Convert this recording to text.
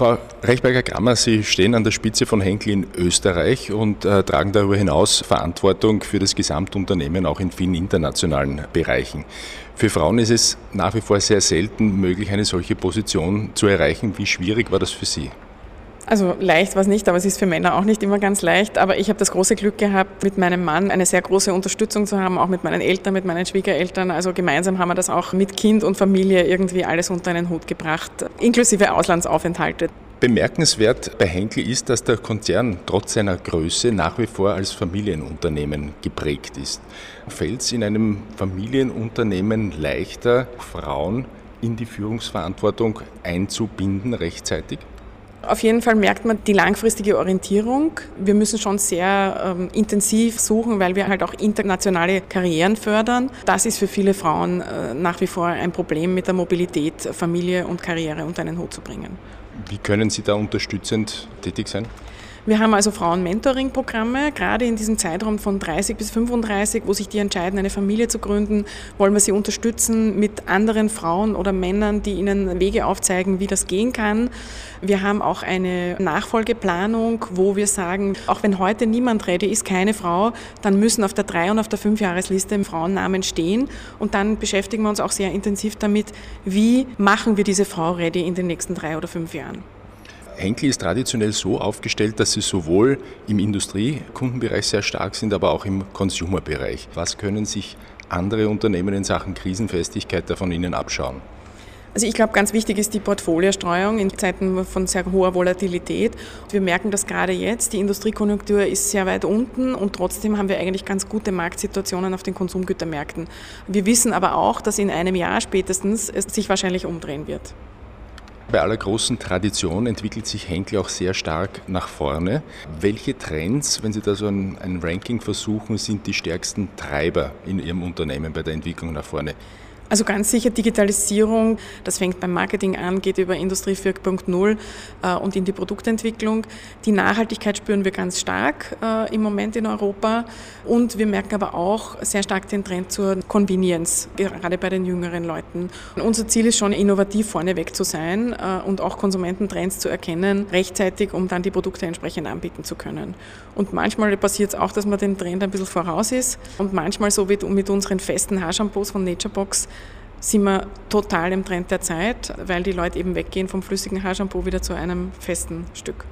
Frau Rechberger-Grammer, Sie stehen an der Spitze von Henkel in Österreich und äh, tragen darüber hinaus Verantwortung für das Gesamtunternehmen auch in vielen internationalen Bereichen. Für Frauen ist es nach wie vor sehr selten möglich, eine solche Position zu erreichen. Wie schwierig war das für Sie? Also leicht war es nicht, aber es ist für Männer auch nicht immer ganz leicht. Aber ich habe das große Glück gehabt, mit meinem Mann eine sehr große Unterstützung zu haben, auch mit meinen Eltern, mit meinen Schwiegereltern. Also gemeinsam haben wir das auch mit Kind und Familie irgendwie alles unter einen Hut gebracht, inklusive Auslandsaufenthalte. Bemerkenswert bei Henkel ist, dass der Konzern trotz seiner Größe nach wie vor als Familienunternehmen geprägt ist. Fällt es in einem Familienunternehmen leichter, Frauen in die Führungsverantwortung einzubinden rechtzeitig? Auf jeden Fall merkt man die langfristige Orientierung. Wir müssen schon sehr ähm, intensiv suchen, weil wir halt auch internationale Karrieren fördern. Das ist für viele Frauen äh, nach wie vor ein Problem mit der Mobilität, Familie und Karriere unter einen Hut zu bringen. Wie können Sie da unterstützend tätig sein? Wir haben also Frauen-Mentoring-Programme, gerade in diesem Zeitraum von 30 bis 35, wo sich die entscheiden, eine Familie zu gründen, wollen wir sie unterstützen mit anderen Frauen oder Männern, die ihnen Wege aufzeigen, wie das gehen kann. Wir haben auch eine Nachfolgeplanung, wo wir sagen, auch wenn heute niemand ready ist, keine Frau, dann müssen auf der drei und auf der fünf Jahresliste Frauennamen stehen. Und dann beschäftigen wir uns auch sehr intensiv damit, wie machen wir diese Frau ready in den nächsten drei oder fünf Jahren. Henkel ist traditionell so aufgestellt, dass sie sowohl im Industriekundenbereich sehr stark sind, aber auch im Consumer-Bereich. Was können sich andere Unternehmen in Sachen Krisenfestigkeit da von Ihnen abschauen? Also ich glaube, ganz wichtig ist die Portfoliostreuung in Zeiten von sehr hoher Volatilität. Wir merken das gerade jetzt. Die Industriekonjunktur ist sehr weit unten und trotzdem haben wir eigentlich ganz gute Marktsituationen auf den Konsumgütermärkten. Wir wissen aber auch, dass in einem Jahr spätestens es sich wahrscheinlich umdrehen wird. Bei aller großen Tradition entwickelt sich Henkel auch sehr stark nach vorne. Welche Trends, wenn Sie da so ein, ein Ranking versuchen, sind die stärksten Treiber in Ihrem Unternehmen bei der Entwicklung nach vorne? Also ganz sicher Digitalisierung, das fängt beim Marketing an, geht über Industrie 4.0 äh, und in die Produktentwicklung. Die Nachhaltigkeit spüren wir ganz stark äh, im Moment in Europa und wir merken aber auch sehr stark den Trend zur Convenience, gerade bei den jüngeren Leuten. Unser Ziel ist schon, innovativ vorneweg zu sein äh, und auch Konsumententrends zu erkennen, rechtzeitig, um dann die Produkte entsprechend anbieten zu können. Und manchmal passiert es auch, dass man den Trend ein bisschen voraus ist und manchmal so wie mit unseren festen Haarshampoos von Naturebox sind wir total im Trend der Zeit, weil die Leute eben weggehen vom flüssigen Haarshampoo wieder zu einem festen Stück.